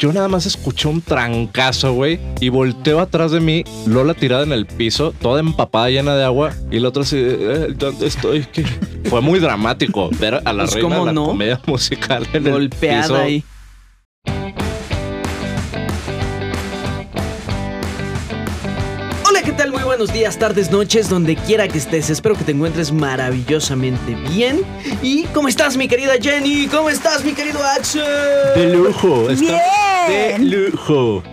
yo nada más escuché un trancazo, güey, y volteo atrás de mí, Lola tirada en el piso, toda empapada, llena de agua, y el otro así, eh, ¿dónde estoy? ¿Qué? Fue muy dramático ver a la Pues, reina ¿cómo de la no? comedia musical en el Golpeada piso. ahí. Buenos días, tardes, noches, donde quiera que estés. Espero que te encuentres maravillosamente bien. ¿Y cómo estás, mi querida Jenny? ¿Cómo estás, mi querido Axel? De lujo, está de Bien. lujo.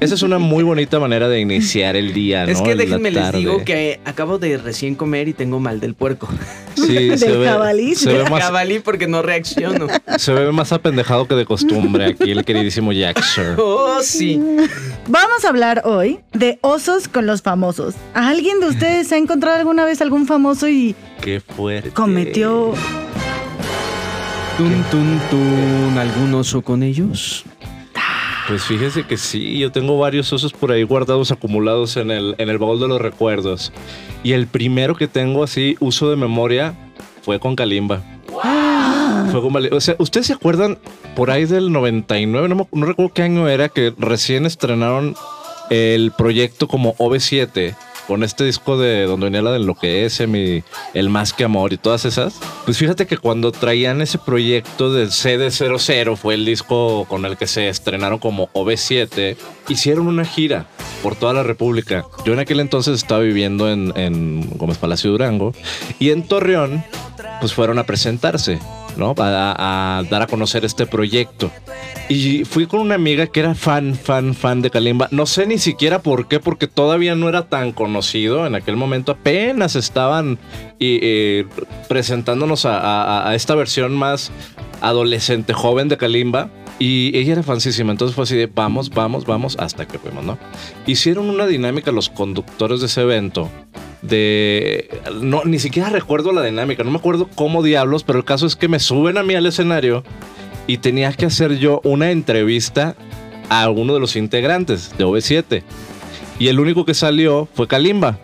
Esa es una muy bonita manera de iniciar el día, ¿no? Es que déjenme les digo que acabo de recién comer y tengo mal del puerco. Sí, se Del ve, jabalí. se ve más Cabalí porque no reacciono. Se ve más apendejado que de costumbre aquí el queridísimo Jackson. Oh, sí. Vamos a hablar hoy de osos con los famosos. ¿A ¿Alguien de ustedes ha encontrado alguna vez algún famoso y Qué fuerte. cometió Tun, tun, tun. ¿Algún oso con ellos? Pues fíjese que sí, yo tengo varios osos por ahí guardados, acumulados en el, en el baúl de los recuerdos. Y el primero que tengo así, uso de memoria, fue con Kalimba. Fue con Bali- O sea, ¿ustedes se acuerdan por ahí del 99? No, me- no recuerdo qué año era que recién estrenaron el proyecto como OV7 con este disco de donde venía la de lo que es mi el más que amor y todas esas. Pues fíjate que cuando traían ese proyecto del CD00 fue el disco con el que se estrenaron como OV7, hicieron una gira por toda la República. Yo en aquel entonces estaba viviendo en, en Gómez Palacio Durango y en Torreón pues fueron a presentarse, ¿no? A, dar a conocer este proyecto. Y fui con una amiga que era fan, fan, fan de Kalimba. No sé ni siquiera por qué, porque todavía no era tan conocido. En aquel momento apenas estaban y, eh, presentándonos a esta versión más adolescente, joven de Kalimba. Y ella era fansísima, entonces fue así de vamos, vamos, vamos, hasta que fuimos, ¿no? Hicieron una dinámica los conductores de ese evento de... No, ni siquiera recuerdo la dinámica, no me acuerdo cómo diablos, pero el caso es que me suben a mí al escenario y tenía que hacer yo una entrevista a uno de los integrantes de OV7. Y el único que salió fue Kalimba.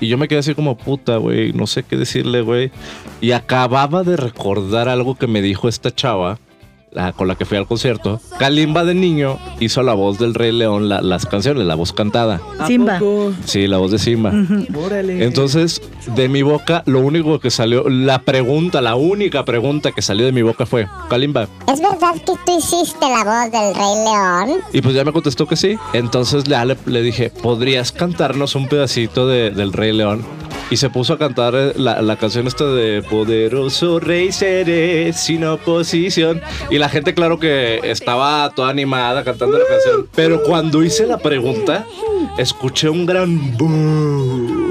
Y yo me quedé así como puta, güey, no sé qué decirle, güey. Y acababa de recordar algo que me dijo esta chava, la, con la que fui al concierto. Kalimba de niño hizo la voz del Rey León, la- las canciones, la voz cantada. ¿A Simba. Sí, la voz de Simba. Órale. Entonces, de mi boca, lo único que salió, la pregunta, la única pregunta que salió de mi boca fue, Kalimba. ¿Es verdad que tú hiciste la voz del Rey León? Y pues ya me contestó que sí. Entonces ya le, le dije, ¿podrías cantarnos un pedacito de- del Rey León? Y se puso a cantar eh, la, la canción esta de Poderoso Rey seré sin oposición. Y la gente, claro que estaba toda animada cantando la canción. Pero cuando hice la pregunta, escuché un gran "Boo".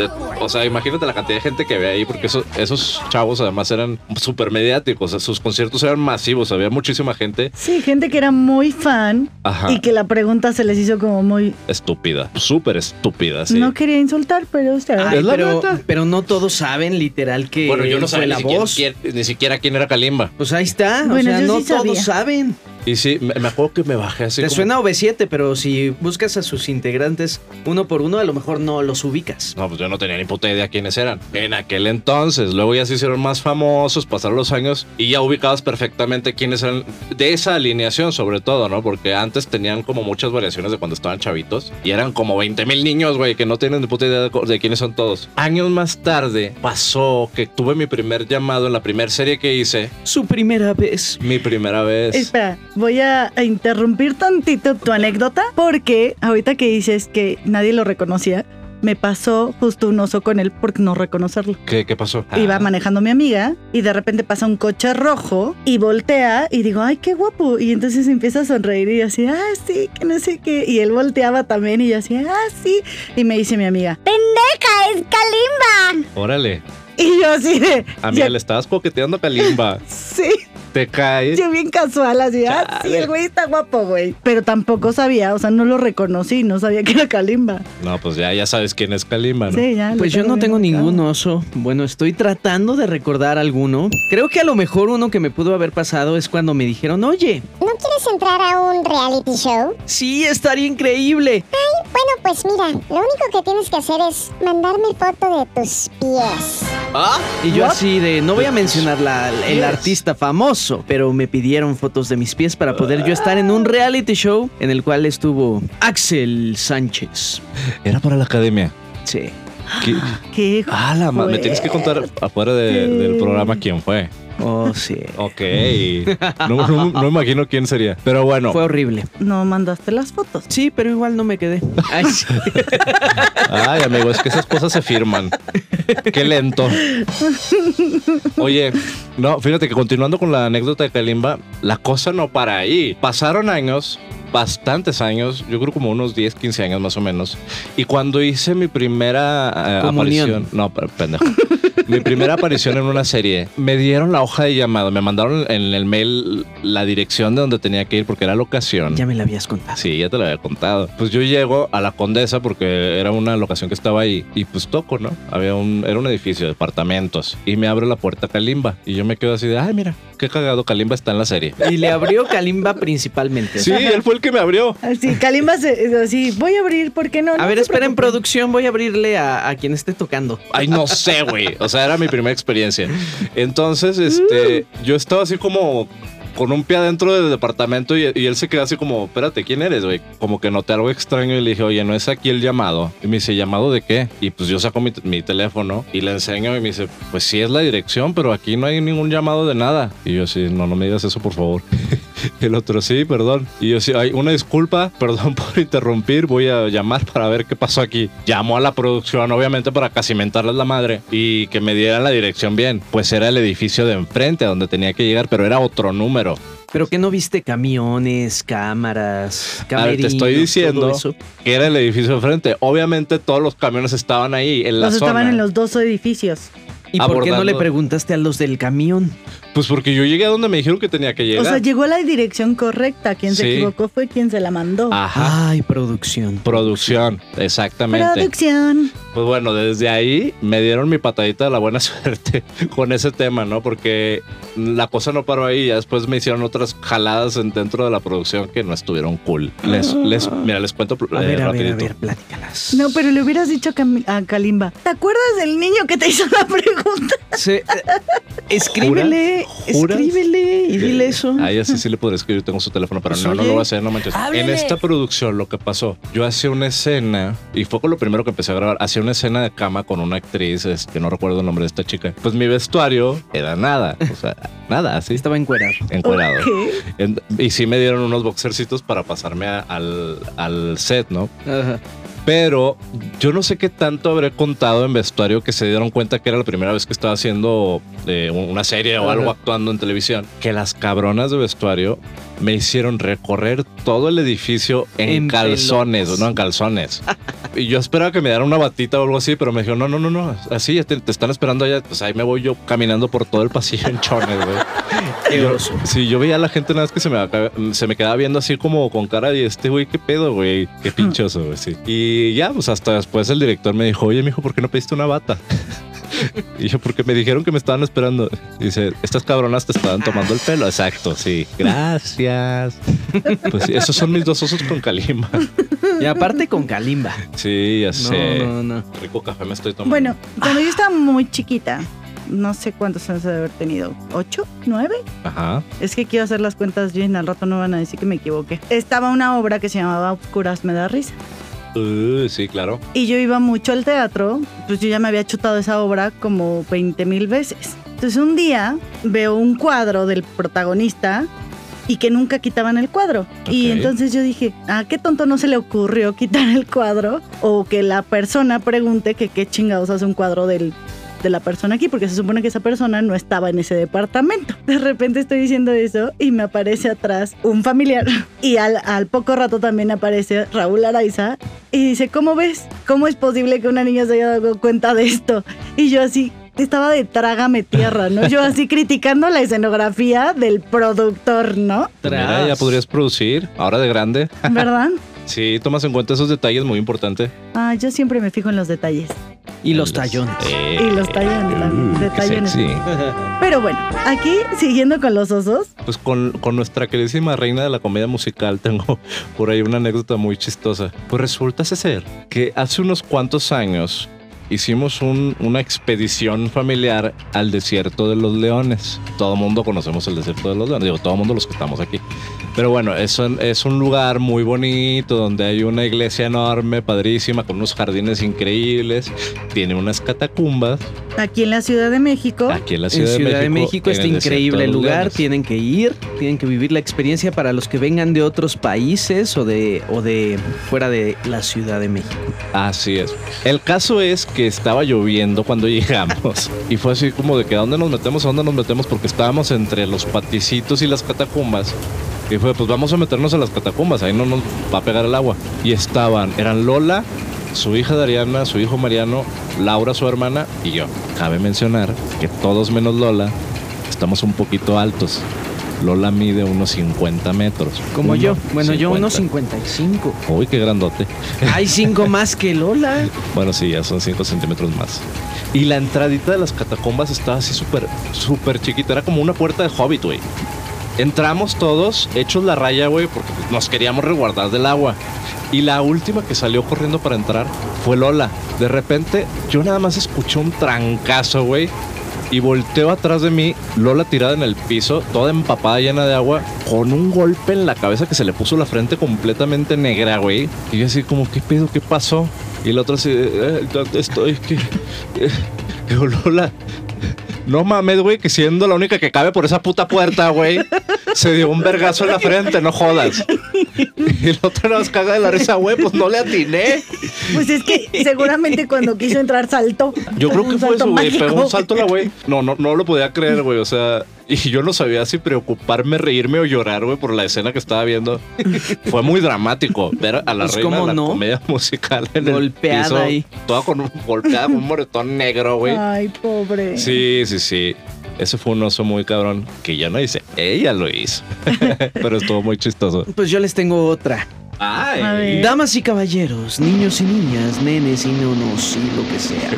De- o sea, imagínate la cantidad de gente que ve ahí, porque eso- esos chavos además eran súper mediáticos. Sus conciertos eran masivos, había muchísima gente. Sí, gente que era muy fan Ajá. y que la pregunta se les hizo como muy... estúpida, súper estúpida, sí. No quería insultar, pero usted... Ay, Es la pero, no todos saben literal que bueno, yo no fue sabía ni la siquiera, voz. quién, ni siquiera quién era Kalimba. Pues ahí está. Bueno, o sea, yo no sí todos sabía. saben. Y sí, me, me acuerdo que me bajé así Te como- suena OV7, pero si buscas a sus integrantes uno por uno, a lo mejor no los ubicas. No, pues yo no tenía ni puta idea quiénes eran. En aquel entonces. Luego ya se hicieron más famosos, pasaron los años y ya ubicados perfectamente quiénes eran. De esa alineación, sobre todo, ¿no? Porque antes tenían como muchas variaciones de cuando estaban chavitos. Y eran como 20 mil niños, güey, que no tienen ni puta idea de quiénes son todos. Años más tarde pasó que tuve mi primer llamado en la primera serie que hice. Su primera vez. Mi primera vez. Espera, voy a a interrumpir tantito tu anécdota porque ahorita que dices que nadie lo reconocía, me pasó justo un oso con él por no reconocerlo. ¿Qué, qué pasó? Iba Ah. manejando mi amiga y de repente pasa un coche rojo y voltea y digo, ay, qué guapo. Y entonces empieza a sonreír y yo así, ah, sí, que no sé qué. Y él volteaba también y yo así, ah, sí. Y me dice mi amiga, ¡Pendeja, es Kalimba! Órale. y yo así de, Amiga, ya- le estabas coqueteando a Kalimba. sí. Te caes. Yo bien casual, así, ah, sí, el güey está guapo, güey. Pero tampoco sabía, o sea, no lo reconocí, no sabía que era Kalimba. No, pues ya, ya sabes quién es Kalimba, ¿no? Sí, ya. Pues yo no tengo ningún oso. Bueno, estoy tratando de recordar alguno. Creo que a lo mejor uno que me pudo haber pasado es cuando me dijeron, oye, ¿No quieres entrar a un reality show? sí, estaría increíble. Pues Bueno, pues mira, lo único que tienes que hacer es mandarme foto de tus pies. ¿Ah? Y yo What? así de, no voy a mencionar la- el artista famoso, pero me pidieron fotos de mis pies para poder yo estar en un reality show en el cual estuvo Axel Sánchez. Era para la academia. Sí. ¿Qué? Qué Ah, la me tienes que contar afuera de- del programa quién fue. Oh, sí. Ok. No, no- imagino quién sería. Pero bueno. Fue horrible. No mandaste las fotos. Sí, pero igual no me quedé. Ay, sí. Ay, amigo, es que esas cosas se firman. Qué lento. Oye, no, fíjate que continuando con la anécdota de Kalimba, la cosa no para ahí. Pasaron años, bastantes años, yo creo como unos 10, 15 años más o menos. Y cuando hice mi primera eh, aparición, no, pendejo. mi primera aparición en una serie, me dieron la hoja de llamado, me mandaron en el mail la dirección de donde tenía que ir porque era la ocasión. ya me la habías contado. Sí, ya te lo había contado. Pues yo llego a la Condesa porque era una locación que estaba ahí y pues toco, ¿no? Había un, era un edificio de departamentos y me abre la puerta Kalimba y yo me quedo así de, ay, mira, qué cagado, Kalimba está en la serie. Y le abrió Kalimba principalmente. Sí, él fue el que me abrió. Así, Kalimba se, así, voy a abrir, ¿por qué no? A No ver, espera, en producción voy a abrirle a, a quien esté tocando. Ay, no sé, güey. O sea, era mi primera experiencia. Entonces, este, yo estaba así como con un pie adentro del departamento y, y él se quedó así como, espérate, ¿quién eres, güey? Como que noté algo extraño y le dije, oye, ¿no es aquí el llamado? Y me dice, ¿llamado de qué? Y pues yo saco mi, mi teléfono y le enseño y me dice, pues sí es la dirección, pero aquí no hay ningún llamado de nada. Y yo así, no, no me digas eso, por favor. El otro, sí, perdón. Y yo sí, ay, una disculpa, perdón por interrumpir, voy a llamar para ver qué pasó aquí. Llamó a la producción, obviamente, para casi mentarles la madre y que me dieran la dirección bien. Pues era el edificio de enfrente a donde tenía que llegar, pero era otro número. Pero que no viste camiones, cámaras, A ver, te estoy diciendo eso? que era el edificio de enfrente. Obviamente todos los camiones estaban ahí, en la Los zona. estaban en los dos edificios. ¿Y por qué no le preguntaste a los del camión? Pues porque yo llegué a donde me dijeron que tenía que llegar. O sea, llegó a la dirección correcta. Quien se Sí. equivocó fue quien se la mandó. Ajá. Ay, producción. Producción, exactamente. Producción. Pues bueno, desde ahí me dieron mi patadita de la buena suerte con ese tema, ¿no? Porque la cosa no paró ahí. Ya después me hicieron otras jaladas en- dentro de la producción que no estuvieron cool. Les, les, mira, les cuento A eh, ver, a ver, a rapidito. ver, platícalas. No, pero le hubieras dicho a Kalimba. ¿Te acuerdas del niño que te hizo la pregunta? Se- eh, escríbele, ¿Juras? escríbele y dile eso. A ella sí, le podré escribir, tengo su teléfono, pero Pues, no, no lo voy a hacer, no manches. háblele. En esta producción lo que pasó, yo hacía una escena, y fue con lo primero que empecé a grabar, hacía una escena de cama con una actriz, este, no recuerdo el nombre de esta chica. Pues mi vestuario era nada, o sea, nada, así, Estaba encuerado. encuerado. Ok. En- y sí me dieron unos boxercitos para pasarme a- al, al set, ¿no? Ajá. Pero yo no sé qué tanto habré contado en vestuario que se dieron cuenta que era la primera vez que estaba haciendo eh, una serie o algo actuando en televisión. Que las cabronas de vestuario me hicieron recorrer todo el edificio en, En calzones, no en calzones. y yo esperaba que me dieran una batita o algo así, pero me dijeron, no, no, no, no, así ya te, te están esperando allá. Pues ahí me voy yo caminando por todo el pasillo en chones, güey. Yo-. Sí, yo veía a la gente nada más que se me, se me quedaba viendo así como con cara de este güey, qué pedo, güey, qué pinchoso, güey, sí. Y ya, pues hasta después el director me dijo, oye, mijo, ¿por qué no pediste una bata? Y yo, porque me dijeron que me estaban esperando. Dice, estas cabronas te estaban tomando el pelo. Exacto, sí. Gracias. Pues sí, esos son mis dos osos con Kalimba. Y aparte con Kalimba. Sí, ya No, sé. no, no. Rico café me estoy tomando. Bueno, cuando yo estaba muy chiquita, no sé cuántos años de haber tenido, ¿ocho? ¿Nueve? Ajá. Es que quiero hacer las cuentas bien, al rato no van a decir que me equivoqué. Estaba una obra que se llamaba Oscuras me da risa. Uh, sí, claro. Y yo iba mucho al teatro, pues yo ya me había chutado esa obra como 20 mil veces. Entonces un día veo un cuadro del protagonista y que nunca quitaban el cuadro. Y entonces yo dije, ¿a qué tonto no se le ocurrió quitar el cuadro? O que la persona pregunte que qué chingados hace un cuadro del, de la persona aquí, porque se supone que esa persona no estaba en ese departamento. De repente estoy diciendo eso y me aparece atrás un familiar. Y al, al poco rato también aparece Raúl Araiza y dice, ¿cómo ves? ¿Cómo es posible que una niña se haya dado cuenta de esto? Y yo así, estaba de trágame tierra, ¿no? Yo así criticando la escenografía del productor, ¿no? Pues mira, ya podrías producir, ahora de grande. ¿Verdad? Sí, tomas en cuenta esos detalles muy importantes. Ah, yo siempre me fijo en los detalles. Y los tallones. Eh, Y los tallones, también, de tallones. sexy. Pero bueno, aquí siguiendo con los osos, Pues con, con nuestra queridísima reina de la comedia musical tengo por ahí una anécdota muy chistosa. Pues resulta ser que hace unos cuantos años hicimos un- una expedición familiar al desierto de los leones. Todo mundo conocemos el desierto de los leones, digo, todo mundo los que estamos aquí. Pero bueno, es un, es un lugar muy bonito donde hay una iglesia enorme, padrísima, con unos jardines increíbles. Tiene unas catacumbas aquí en la Ciudad de México, aquí en la En Ciudad, Ciudad de México, México. en está el desierto increíble de el lugar. leones. Tienen que ir, tienen que vivir la experiencia para los que vengan de otros países o de, o de fuera de la Ciudad de México. Así es. El caso es que estaba lloviendo cuando llegamos. Y fue así como de que ¿a dónde nos metemos? ¿A dónde nos metemos? Porque estábamos entre los paticitos y las catacumbas. Y fue, pues vamos a meternos a las catacumbas, ahí no nos va a pegar el agua. Y estaban, eran Lola, su hija Dariana, su hijo Mariano, Laura, su hermana, y yo. Cabe mencionar que todos menos Lola estamos un poquito altos. Lola mide unos 50 metros. Como Uno yo. Bueno, yo 50. unos 55. Uy, qué grandote. Hay cinco más que Lola. Bueno, sí, ya son 5 centímetros más. Y la entradita de las catacumbas estaba así súper, súper chiquita. Era como una puerta de hobbit, güey. Entramos todos, hechos la raya, güey, porque pues, nos queríamos resguardar del agua. Y la última que salió corriendo para entrar fue Lola. De repente, yo nada más escuché un trancazo, güey. Y volteo atrás de mí, Lola tirada en el piso, toda empapada, llena de agua, con un golpe en la cabeza que se le puso la frente completamente negra, güey. Y yo así como, ¿qué pedo? ¿Qué pasó? Y la otra así, eh, ¿dónde estoy? ¿Qué? Eh, Lola, no mames, güey, que siendo la única que cabe por esa puta puerta, güey, se dio un vergazo en la frente, no jodas. Y la otra nos caga de la risa, güey, pues no le atiné. pues es que seguramente cuando quiso entrar saltó. Yo creo que fue salto eso, güey. Pegó un salto la güey. No, no, no lo podía creer, güey. O sea, y yo no sabía si preocuparme, reírme o llorar, güey, por la escena que estaba viendo. Fue muy dramático ver a la Pues, reina ¿cómo de la no? comedia musical en Golpeada el piso, ahí. Toda con un golpeada con un moretón negro, güey. Ay, pobre. Sí, sí, sí. Ese fue un oso muy cabrón que ya no hice. Ella lo hizo. Pero estuvo muy chistoso. Pues yo les tengo otra. Ay. Damas y caballeros, niños y niñas, nenes y nonos y lo que sea.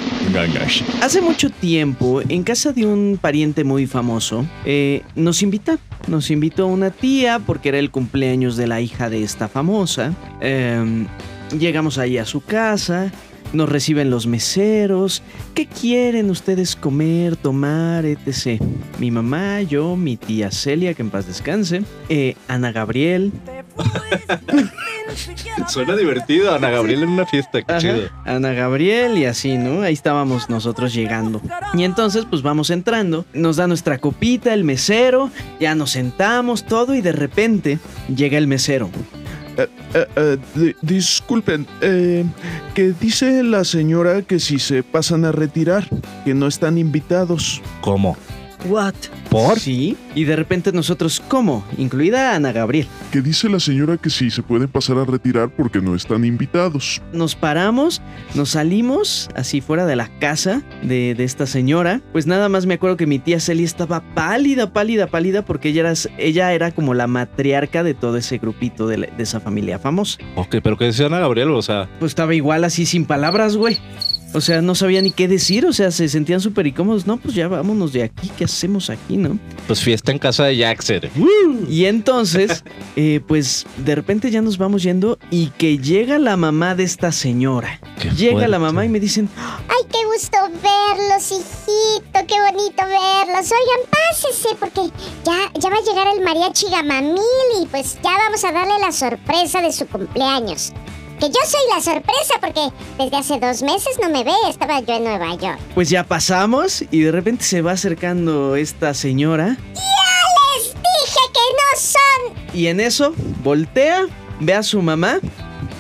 Hace mucho tiempo, en casa de un pariente muy famoso, eh, nos invita. Nos invitó una tía porque era el cumpleaños de la hija de esta famosa. Em, llegamos ahí a su casa. Nos reciben los meseros. ¿Qué quieren ustedes comer, tomar, etc? Mi mamá, yo, mi tía Celia, que en paz descanse, eh, Ana Gabriel, Suena divertido, Ana Gabriel en una fiesta. Qué Ajá, chido. Ana Gabriel y así, ¿no? Ahí estábamos nosotros llegando. Y entonces, pues vamos entrando, nos da nuestra copita, el mesero, ya nos sentamos, todo, y de repente llega el mesero. Eh, eh, di- disculpen, eh, que dice la señora que si se pasan a retirar, que no están invitados. ¿Cómo? What? ¿Por? Sí. Y de repente nosotros, ¿cómo? Incluida Ana Gabriel. Que dice la señora que sí se pueden pasar a retirar porque no están invitados. Nos paramos, nos salimos así fuera de la casa de, de esta señora. Pues nada más me acuerdo que mi tía Celia estaba pálida, pálida, pálida, porque ella era, ella era como la matriarca de todo ese grupito de, la- de esa familia famosa. Ok, pero ¿qué decía Ana Gabriel? O sea, Pues estaba igual así sin palabras, güey. O sea, no sabía ni qué decir, o sea, se sentían súper incómodos. No, pues ya vámonos de aquí, ¿qué hacemos aquí, no? pues fiesta en casa de Jackson. Y entonces, eh, pues de repente ya nos vamos yendo y que llega la mamá de esta señora. Qué Llega la mamá y me dicen, Ay, qué gusto verlos, hijito, qué bonito verlos. Oigan, pásese porque ya, ya va a llegar el mariachi Gamamil y pues ya vamos a darle la sorpresa de su cumpleaños. Que yo soy la sorpresa porque desde hace dos meses no me ve, estaba yo en Nueva York. pues ya pasamos y de repente se va acercando esta señora Les dije que no son. y en eso voltea, ve a su mamá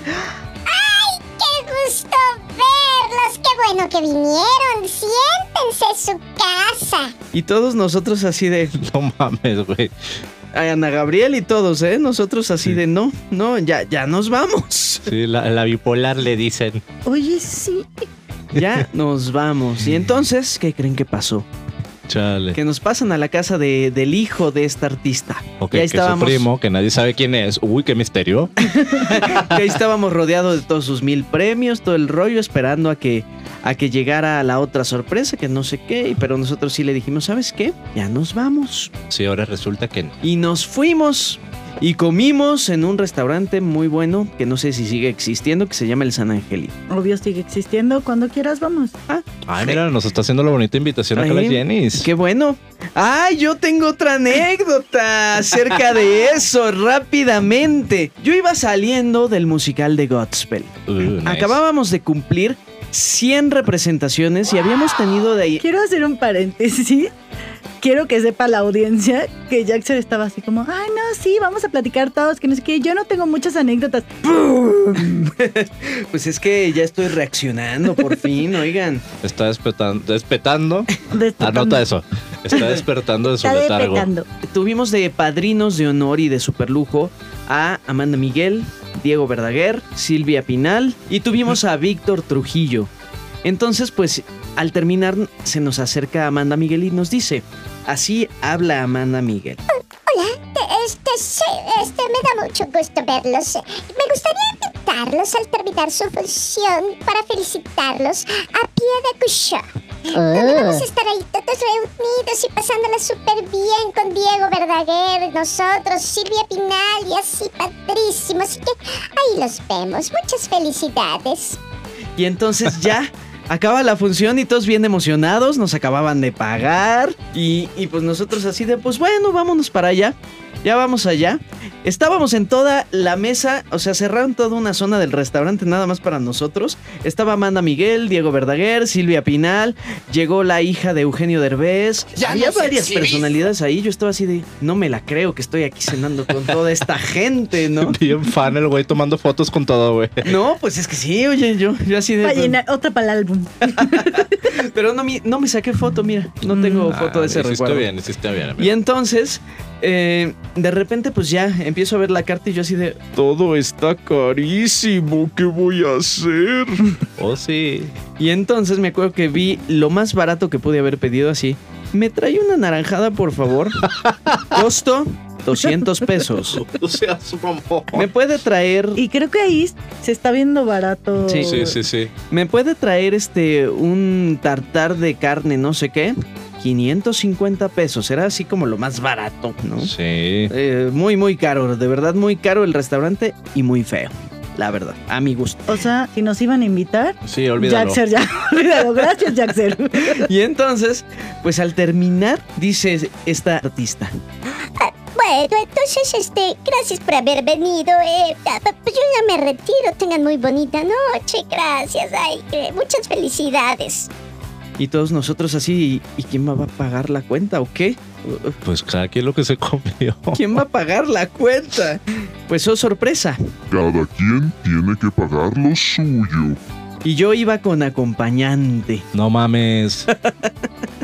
¡Qué gusto verlos! ¡Qué bueno que vinieron! Siéntense en su casa. y todos nosotros así de, No mames, güey. "Ay, Ana Gabriel y todos, ¿eh? Nosotros así de, no, no, ya, ya nos vamos. Sí, la, la bipolar le dicen. Oye, sí. Ya nos vamos. Y entonces, ¿qué creen que pasó? Chale. que nos pasan a la casa de- del hijo de esta artista. Ok, y ahí que su estábamos, primo, que nadie sabe quién es. Uy, qué misterio. que ahí estábamos rodeados de todos sus mil premios, todo el rollo, esperando a que, a que llegara la otra sorpresa, que no sé qué, y- pero nosotros sí le dijimos, ¿sabes qué? Ya nos vamos. Sí, ahora resulta que no. Y nos fuimos y comimos en un restaurante muy bueno, que no sé si sigue existiendo, que se llama el San Angelito. Obvio sigue existiendo. Cuando quieras, vamos. Ay, mira, nos está haciendo la bonita invitación acá la Ay, Jennys. Qué bueno. ¡Ay, yo tengo otra anécdota acerca de eso rápidamente! Yo iba saliendo del musical de Godspell. Uh, nice. Acabábamos de cumplir 100 representaciones y habíamos tenido de ahí... Quiero hacer un paréntesis. Quiero que sepa la audiencia que Jackson estaba así como, ay, no, sí, vamos a platicar todos, que no sé qué. Yo no tengo muchas anécdotas. Pues es que ya estoy reaccionando por fin, oigan. Está. Despetando. Despertando. Anota eso. Está despertando de su Está letargo. despetando. Tuvimos de padrinos de honor y de superlujo a Amanda Miguel, Diego Verdaguer, Silvia Pinal y tuvimos a Víctor Trujillo. Entonces, pues, al terminar, se nos acerca Amanda Miguel y nos dice, así habla Amanda Miguel. Este, sí, este, me da mucho gusto verlos. Me gustaría invitarlos al terminar su función para felicitarlos a pie de cuchó. Donde vamos a estar ahí todos reunidos y pasándola súper bien con Diego Verdaguer, nosotros, Silvia Pinal y así padrísimo. Así que ahí los vemos. Muchas felicidades. Y entonces ya acaba la función y todos bien emocionados, nos acababan de pagar y, y pues nosotros así de, pues bueno, vámonos para allá. Ya vamos allá. Estábamos en toda la mesa, o sea, cerraron toda una zona del restaurante nada más para nosotros. Estaba Amanda Miguel, Diego Verdaguer, Silvia Pinal, llegó la hija de Eugenio Derbez. Había varias personalidades ahí. Yo estaba así de, no me la creo que estoy aquí cenando con toda esta gente, ¿no? Bien fan el güey tomando fotos con todo, güey. No, pues es que sí, oye, yo, yo así de... Para llenar otra para el álbum. Pero no, mi- no me saqué foto, mira. No tengo foto de ese Ah, hiciste recuerdo. bien, hiciste bien. amigo. Y entonces, eh, de repente, pues ya empiezo a ver la carta y yo así de. Todo está carísimo. ¿Qué voy a hacer? Oh, sí. Y entonces me acuerdo que vi lo más barato que pude haber pedido así. ¿Me trae una naranjada, por favor? Costo 200 pesos. O sea, su. ¿Me puede traer. Y creo que ahí se está viendo barato. Sí. Sí, sí, sí. ¿Me puede traer este. un tartar de carne, no sé qué? 550 pesos. Era así como lo más barato, ¿no? Sí. Eh, muy, muy caro. De verdad, muy caro el restaurante y muy feo. La verdad, a mi gusto. O sea, si nos iban a invitar, Sí, olvídalo. Jackser ya. Olvídalo. Gracias, Jackser. Y entonces, pues al terminar, dice esta artista. Bueno, entonces, este, gracias por haber venido. Eh, ah, pues yo ya me retiro. Tengan muy bonita noche. Gracias. Ay, eh, muchas felicidades. Y todos nosotros así, ¿y quién va a pagar la cuenta o qué? Pues cada quien lo que se comió. ¿Quién va a pagar la cuenta? Pues oh, sorpresa. Cada quien tiene que pagar lo suyo. Y yo iba con acompañante. No mames.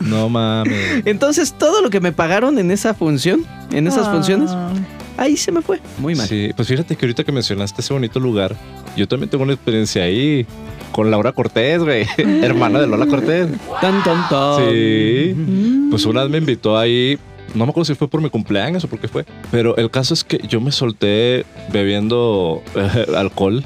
No mames. Entonces todo lo que me pagaron en esa función, en esas Ah. funciones, ahí se me fue. Muy mal. Sí, pues fíjate que ahorita que mencionaste ese bonito lugar, yo también tengo una experiencia ahí con Laura Cortés, güey. Hermana de Lola Cortés. Tan, tan, tan. Sí. Mm. Pues una vez me invitó ahí. No me acuerdo si fue por mi cumpleaños o por qué fue. Pero el caso es que yo me solté bebiendo eh, alcohol.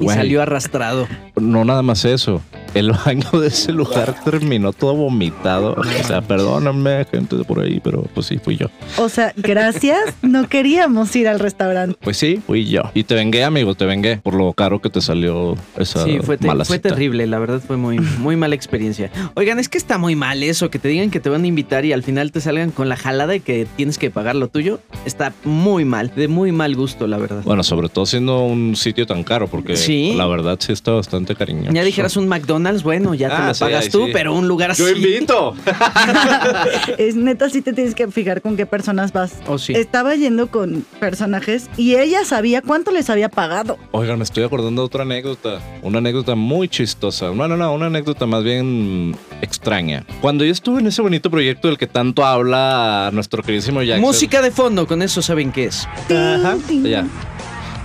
Y Güey, salió arrastrado. No nada más eso. El baño de ese lugar terminó todo vomitado. O sea, perdóname, gente de por ahí, pero pues sí, fui yo. O sea, gracias. No queríamos ir al restaurante. Pues sí, fui yo. Y te vengué, amigo, te vengué por lo caro que te salió esa Sí, fue, te- mala fue cita. terrible, la verdad fue muy, muy mala experiencia. Oigan, es que está muy mal eso, que te digan que te van a invitar y al final te salgan con la jalada de que tienes que pagar lo tuyo. Está muy mal, de muy mal gusto, la verdad. Bueno, sobre todo siendo un sitio tan caro, porque Sí. la verdad sí está bastante cariñoso. Ya dijeras un McDonald's, bueno, ya te Ah, lo sí, pagas ahí tú, sí. pero un lugar así. ¡Yo invito! Es neta, sí te tienes que fijar con qué personas vas. Oh, sí. Estaba yendo con personajes y ella sabía cuánto les había pagado. Oigan, me estoy acordando de otra anécdota. Una anécdota muy chistosa. No, no, no, una anécdota más bien extraña. Cuando yo estuve en ese bonito proyecto del que tanto habla nuestro queridísimo Jackson. Música de fondo, con eso saben qué es. Ajá, ya.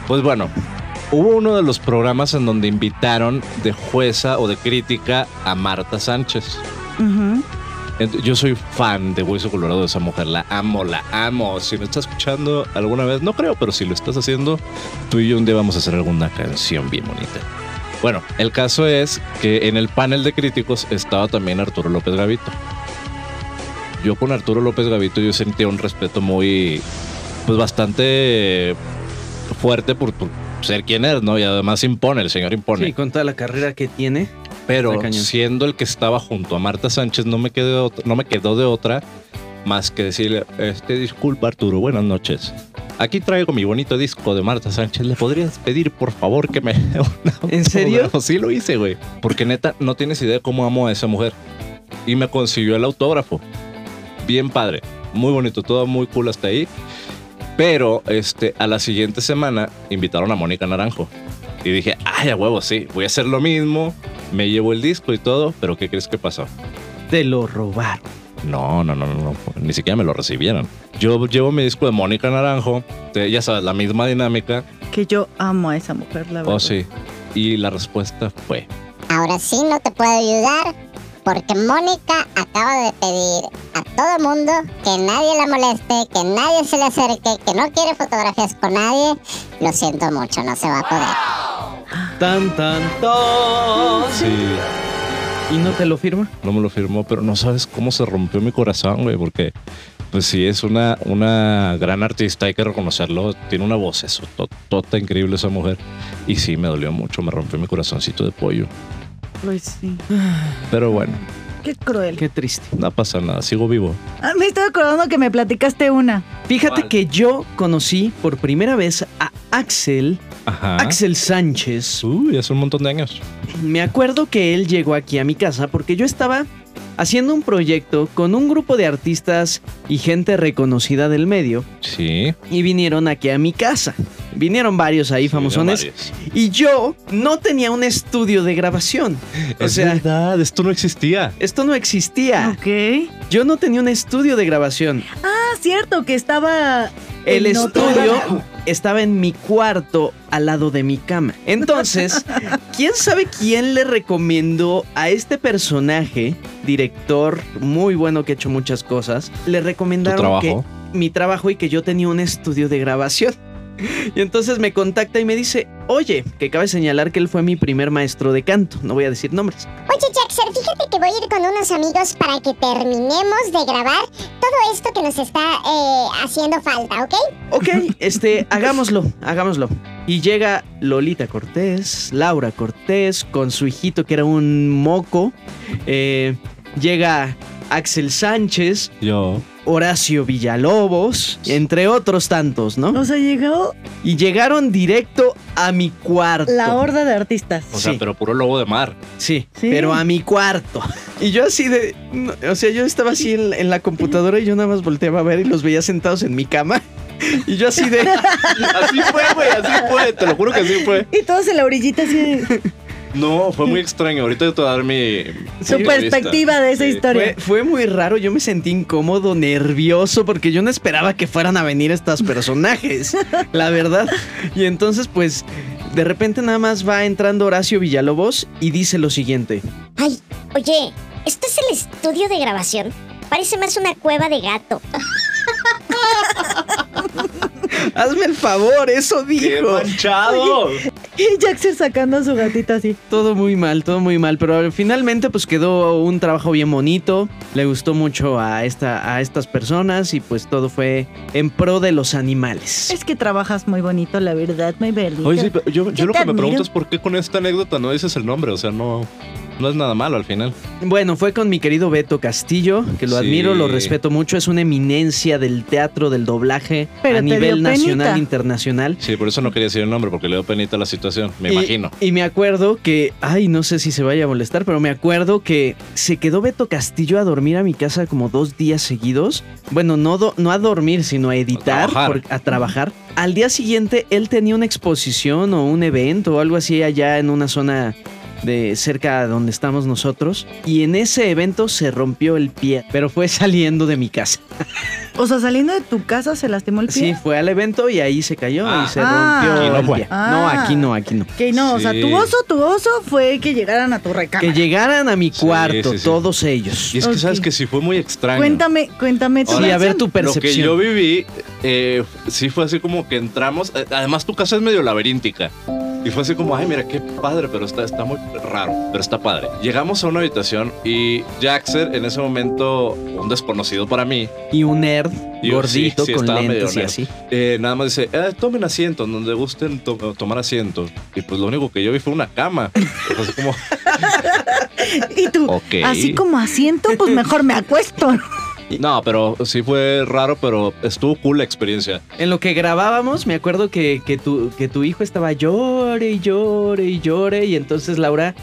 Pues bueno, hubo uno de los programas en donde invitaron de jueza o de crítica a Marta Sánchez. Yo soy fan de Hueso Colorado de esa mujer. La amo, la amo. Si me estás escuchando alguna vez, no creo, pero si lo estás haciendo, tú y yo un día vamos a hacer alguna canción bien bonita. Bueno, el caso es que en el panel de críticos estaba también Arturo López Gavito. Yo con Arturo López Gavito yo sentía un respeto muy, pues bastante fuerte por, por ser quien es, ¿no? Y además impone, el señor impone. Sí, con toda la carrera que tiene. Pero siendo el que estaba junto a Marta Sánchez, no me quedó, no me quedó de otra más que decirle, este, disculpa Arturo, buenas noches. Aquí traigo mi bonito disco de Marta Sánchez. ¿Le podrías pedir, por favor, que me... ¿En serio? autógrafo?" Sí lo hice, güey. Porque neta, no tienes idea de cómo amo a esa mujer. Y me consiguió el autógrafo. Bien padre. Muy bonito, todo muy cool hasta ahí. Pero este, a la siguiente semana invitaron a Mónica Naranjo. Y dije, ay, a huevo, sí, voy a hacer lo mismo. Me llevo el disco y todo, pero ¿qué crees que pasó? Te lo robaron. No, no, no, no, no, ni siquiera me lo recibieron. Yo llevo mi disco de Mónica Naranjo, ya sabes, la misma dinámica. Que yo amo a esa mujer, la verdad. Oh, sí. Y la respuesta fue, Ahora sí no te puedo ayudar porque Mónica acaba de pedir a todo mundo que nadie la moleste, que nadie se le acerque, que no quiere fotografías con nadie. Lo siento mucho, no se va a poder. Tan, tan, tan. sí, ¿Y no te lo firma? no me lo firmó, pero no sabes cómo se rompió mi corazón, güey, porque pues sí, es una, una gran artista, hay que reconocerlo. Tiene una voz, eso, tota increíble esa mujer. Y sí, me dolió mucho, me rompió mi corazoncito de pollo. Pues sí. Pero bueno, Qué cruel. Qué triste. no pasa nada, sigo vivo. Ah, me estoy acordando que me platicaste una. Fíjate ¿Cuál? que yo conocí por primera vez a Axel, Ajá. Axel Sánchez. Uy, hace un montón de años. Me acuerdo que él llegó aquí a mi casa porque yo estaba haciendo un proyecto con un grupo de artistas y gente reconocida del medio Sí. y vinieron aquí a mi casa. Vinieron varios ahí famosones varios. y yo no tenía un estudio de grabación. O Es sea, verdad, esto no existía. esto no existía. Ok. Yo no tenía un estudio de grabación. Ah, cierto, que estaba. El estudio. Estaba en mi cuarto al lado de mi cama. Entonces, ¿quién sabe quién le recomendó a este personaje, director muy bueno que ha hecho muchas cosas, le Tu recomendaron que mi trabajo y que yo tenía un estudio de grabación? Y entonces me contacta y me dice, oye, que cabe señalar que él fue mi primer maestro de canto, no voy a decir nombres. Oye, Jackson, fíjate que voy a ir con unos amigos para que terminemos de grabar todo esto que nos está eh, haciendo falta, ¿ok? Ok, este, hagámoslo, hagámoslo. Y llega Lolita Cortés, Laura Cortés, con su hijito que era un moco. Eh, llega Axel Sánchez, Yo. Horacio Villalobos, entre otros tantos, ¿no? O sea, llegó Y llegaron directo a mi cuarto. la horda de artistas. O sea, Sí. pero puro lobo de mar. Sí, Sí. pero a mi cuarto. Y yo así de... no, o sea, yo estaba así en, en la computadora y yo nada más volteaba a ver y los veía sentados en mi cama. Y yo así de... Así fue, güey, así fue. Te lo juro que así fue. Y todos en la orillita así de No, fue muy extraño. Ahorita yo te voy a dar mi. su mi perspectiva de esa Sí. historia. Fue, fue muy raro, yo me sentí incómodo, nervioso, porque yo no esperaba que fueran a venir estos personajes, la verdad. Y entonces, pues, de repente nada más va entrando Horacio Villalobos y dice lo siguiente. Ay, oye, ¿esto es el estudio de grabación? Parece más una cueva de gato. Hazme el favor, eso ¡Qué dijo. manchado! Y Jackson sacando a su gatita así. Todo muy mal, todo muy mal, pero finalmente pues quedó un trabajo bien bonito, le gustó mucho a, esta, a estas personas y pues todo fue en pro de los animales. Es que trabajas muy bonito, la verdad, muy belito. Oye, sí, pero yo, yo lo que me pregunto es por qué con esta anécdota no dices el nombre. O sea, no, no es nada malo al final. Bueno, fue con mi querido Beto Castillo, que lo Sí. admiro, lo respeto mucho, es una eminencia del teatro, del doblaje Pero a nivel nacional e internacional. Sí, por eso no quería decir el nombre, porque le dio penita la situación. Me Y- imagino. Y me acuerdo que, ay, no sé si se vaya a molestar, pero me acuerdo que se quedó Beto Castillo a dormir a mi casa como dos días seguidos. Bueno, no, do- no a dormir, sino a editar, trabajar. por- a trabajar. Al día siguiente, él tenía una exposición o un evento o algo así allá en una zona de cerca de donde estamos nosotros. Y en ese evento se rompió el pie, pero fue saliendo de mi casa. O sea, saliendo de tu casa se lastimó el pie. Sí, fue al evento y ahí se cayó Ah. y se Ah. rompió Aquí no el fue. pie. Ah. No, aquí no, aquí no. Que no, o sea, tu oso, tu oso fue que llegaran a tu recámara. Que llegaran a mi cuarto, sí, sí. todos ellos. Y es que sabes que sí fue muy extraño. Cuéntame, cuéntame tu Sí, a ver tu Lo que percepción. yo viví, eh, sí fue así como que entramos. eh, además, tu casa es medio laberíntica. Y fue así como, ay, mira, qué padre, pero está, está muy raro, pero está padre. Llegamos a una habitación y Jaxer, en ese momento, un desconocido para mí, Y un nerd Y yo, gordito sí, sí, con lentes y así. eh, nada más dice, "Eh, tomen asiento, en donde gusten to- tomar asiento. Y pues lo único que yo vi fue una cama. Y fue así como, Y tú, Ok. así como asiento, pues mejor me acuesto. No, pero sí fue raro, pero estuvo cool la experiencia. En lo que grabábamos, me acuerdo que, que, tu, que tu hijo estaba llore y llore y llore. Y entonces Laura,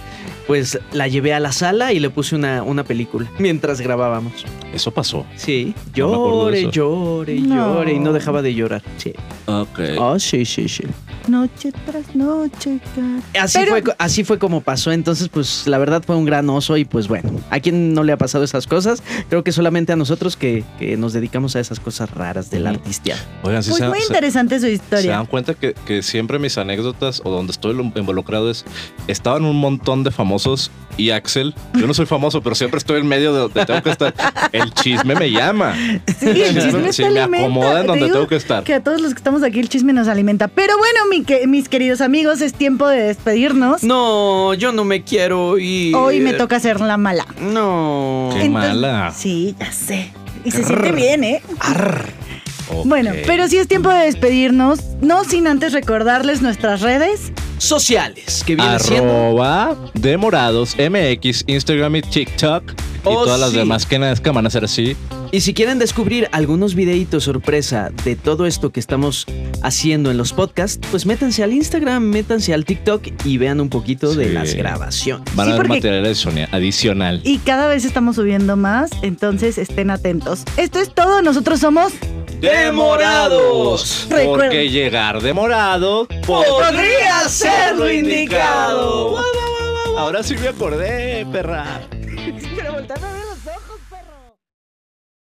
pues la llevé a la sala y le puse una, una película mientras grabábamos. Eso pasó. Sí, No llore, eso. llore y No. llore. Y no dejaba de llorar. Sí. Ok. Oh, sí, sí, sí. Noche tras noche, cara. Así, Pero- fue, así fue como pasó. Entonces, pues la verdad fue un gran oso. Y pues bueno, ¿a quién no le ha pasado esas cosas? Creo que solamente a nosotros que, que nos dedicamos a esas cosas raras del Ujú. artisteado. Oigan, sí Pues se, muy se- interesante su se historia. dan cuenta que, que siempre mis anécdotas o donde estoy involucrado es estaban un montón de famosos y Axel, yo no soy famoso, pero siempre estoy en medio de donde tengo que estar. El chisme me llama. Sí, el chisme Sí, te me acomoda en donde tengo que estar. Que a todos los que estamos aquí el chisme nos alimenta. Pero bueno, mi que- mis queridos amigos, es tiempo de despedirnos. No, yo no me quiero ir. Hoy me toca hacer la mala. No. Qué mala. Sí, ya sé. Y se siente bien, ¿eh? Ok. Bueno, pero sí es tiempo de despedirnos, no sin antes recordarles nuestras redes. Sociales, que viene siendo. Arroba Demorados MX, Instagram y TikTok. Y Oh, todas las demás que nazcan van a ser así. Y si quieren descubrir algunos videitos sorpresa de todo esto que estamos haciendo en los podcasts, pues métanse al Instagram, métanse al TikTok y vean un poquito de Sí. las grabaciones. Van Sí, a haber porque- material adicional-. Y cada vez estamos subiendo más, entonces estén atentos. Esto es todo, nosotros somos... ¡Demorados! Recuerda- Porque llegar demorado Podría ser lo indicado. Ahora sí me acordé, perra. Pero volteando